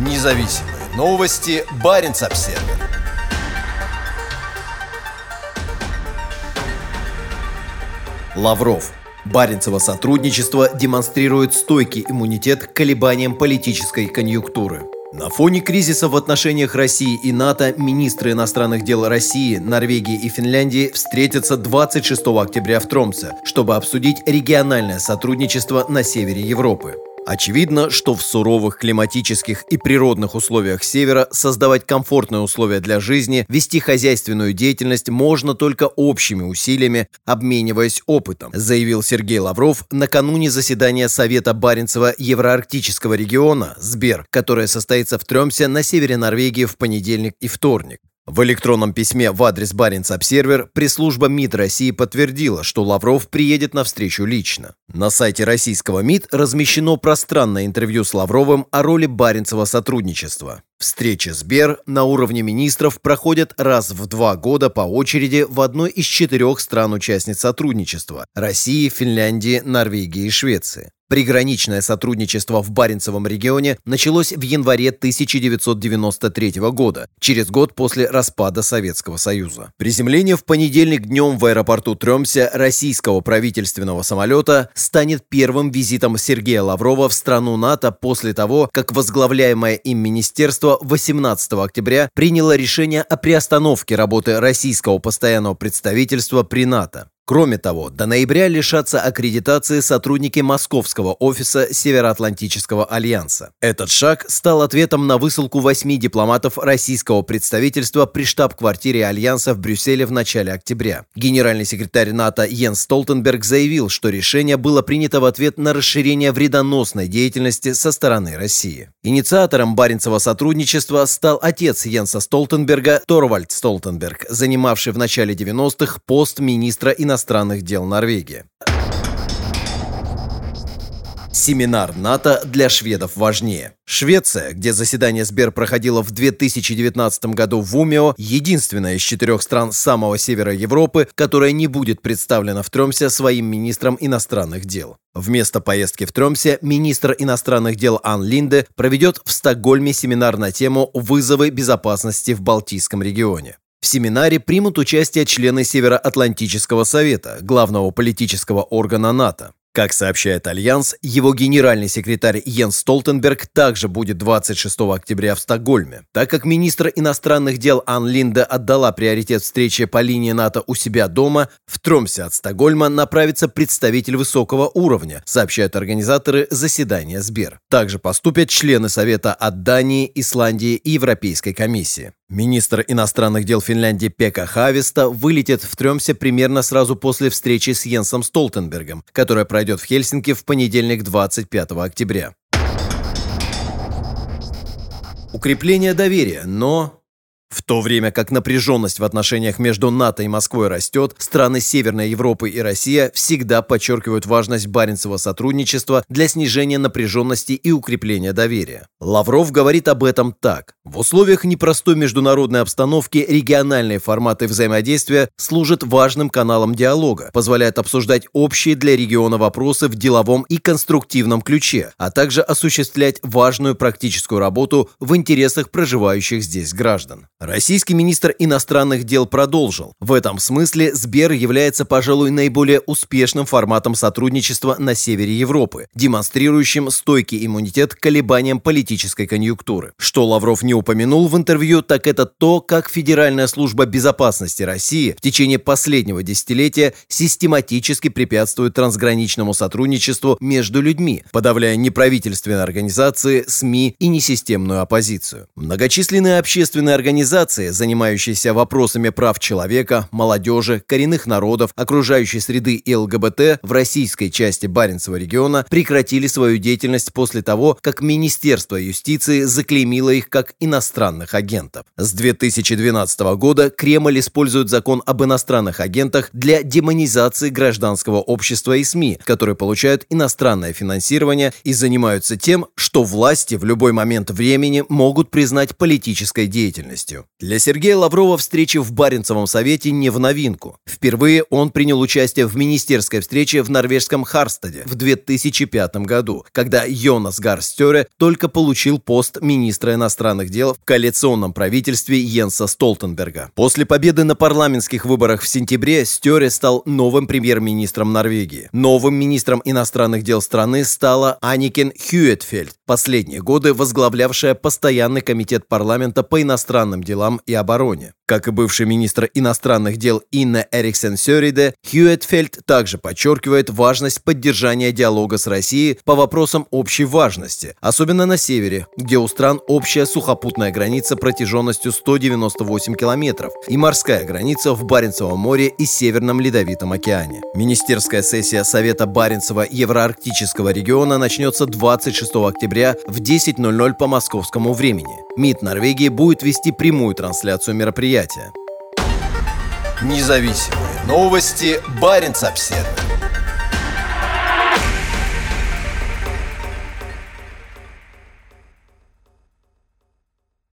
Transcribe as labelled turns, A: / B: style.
A: Независимые новости. Барин обсерва Лавров. Баренцево сотрудничество демонстрирует стойкий иммунитет к колебаниям политической конъюнктуры. На фоне кризиса в отношениях России и НАТО министры иностранных дел России, Норвегии и Финляндии встретятся 26 октября в Тромсе, чтобы обсудить региональное сотрудничество на севере Европы. Очевидно, что в суровых климатических и природных условиях Севера создавать комфортные условия для жизни, вести хозяйственную деятельность можно только общими усилиями, обмениваясь опытом, заявил Сергей Лавров накануне заседания Совета Баренцева Евроарктического региона СБЕР, которое состоится в Тремсе на севере Норвегии в понедельник и вторник. В электронном письме в адрес Баренц Обсервер пресс-служба МИД России подтвердила, что Лавров приедет на встречу лично. На сайте российского МИД размещено пространное интервью с Лавровым о роли Баренцева сотрудничества. Встречи Сбер на уровне министров проходят раз в два года по очереди в одной из четырех стран-участниц сотрудничества – России, Финляндии, Норвегии и Швеции. Приграничное сотрудничество в Баренцевом регионе началось в январе 1993 года, через год после распада Советского Союза. Приземление в понедельник днем в аэропорту Тремся российского правительственного самолета станет первым визитом Сергея Лаврова в страну НАТО после того, как возглавляемое им министерство 18 октября приняло решение о приостановке работы российского постоянного представительства при НАТО. Кроме того, до ноября лишатся аккредитации сотрудники московского офиса Североатлантического альянса. Этот шаг стал ответом на высылку восьми дипломатов российского представительства при штаб-квартире альянса в Брюсселе в начале октября. Генеральный секретарь НАТО Йенс Столтенберг заявил, что решение было принято в ответ на расширение вредоносной деятельности со стороны России. Инициатором Баренцева сотрудничества стал отец Йенса Столтенберга Торвальд Столтенберг, занимавший в начале 90-х пост министра иностранных иностранных дел Норвегии. Семинар НАТО для шведов важнее. Швеция, где заседание Сбер проходило в 2019 году в Умео, единственная из четырех стран самого севера Европы, которая не будет представлена в Тромсе своим министром иностранных дел. Вместо поездки в Тромсе министр иностранных дел Ан Линде проведет в Стокгольме семинар на тему «Вызовы безопасности в Балтийском регионе». В семинаре примут участие члены Североатлантического совета, главного политического органа НАТО. Как сообщает Альянс, его генеральный секретарь Йенс Столтенберг также будет 26 октября в Стокгольме. Так как министр иностранных дел Анн Линде отдала приоритет встрече по линии НАТО у себя дома, в Тромсе от Стокгольма направится представитель высокого уровня, сообщают организаторы заседания СБЕР. Также поступят члены Совета от Дании, Исландии и Европейской комиссии. Министр иностранных дел Финляндии Пекка Хаависто вылетит в Тромсе примерно сразу после встречи с Йенсом Столтенбергом, которая пройдет в Хельсинки в понедельник 25 октября. Укрепление доверия, но в то время как напряженность в отношениях между НАТО и Москвой растет, страны Северной Европы и Россия всегда подчеркивают важность Баренцева сотрудничества для снижения напряженности и укрепления доверия. Лавров говорит об этом так. В условиях непростой международной обстановки региональные форматы взаимодействия служат важным каналом диалога, позволяют обсуждать общие для региона вопросы в деловом и конструктивном ключе, а также осуществлять важную практическую работу в интересах проживающих здесь граждан. Российский министр иностранных дел продолжил. В этом смысле Сбер является, пожалуй, наиболее успешным форматом сотрудничества на севере Европы, демонстрирующим стойкий иммунитет к колебаниям политической конъюнктуры. Что Лавров не упомянул в интервью, так это то, как Федеральная служба безопасности России в течение последнего десятилетия систематически препятствует трансграничному сотрудничеству между людьми, подавляя неправительственные организации, СМИ и несистемную оппозицию. Многочисленные общественные организации Организации, занимающиеся вопросами прав человека, молодежи, коренных народов, окружающей среды и ЛГБТ в российской части Баренцева региона прекратили свою деятельность после того, как Министерство юстиции заклеймило их как иностранных агентов. С 2012 года Кремль использует закон об иностранных агентах для демонизации гражданского общества и СМИ, которые получают иностранное финансирование и занимаются тем, что власти в любой момент времени могут признать политической деятельностью. Для Сергея Лаврова встречи в Баренцевом совете не в новинку. Впервые он принял участие в министерской встрече в норвежском Харстаде в 2005 году, когда Йонас Гарстере только получил пост министра иностранных дел в коалиционном правительстве Йенса Столтенберга. После победы на парламентских выборах в сентябре Стере стал новым премьер-министром Норвегии. Новым министром иностранных дел страны стала Аникен Хьюэтфельд, последние годы возглавлявшая постоянный комитет парламента по иностранным делам и обороне. Как и бывший министр иностранных дел Инна Эриксен Сёриде, Хьюэтфельд также подчеркивает важность поддержания диалога с Россией по вопросам общей важности, особенно на севере, где у стран общая сухопутная граница протяженностью 198 километров и морская граница в Баренцевом море и Северном Ледовитом океане. Министерская сессия Совета Баренцева Евроарктического региона начнется 26 октября в 10.00 по московскому времени. МИД Норвегии будет вести прямую трансляцию мероприятия. Независимые новости. Барин обседный.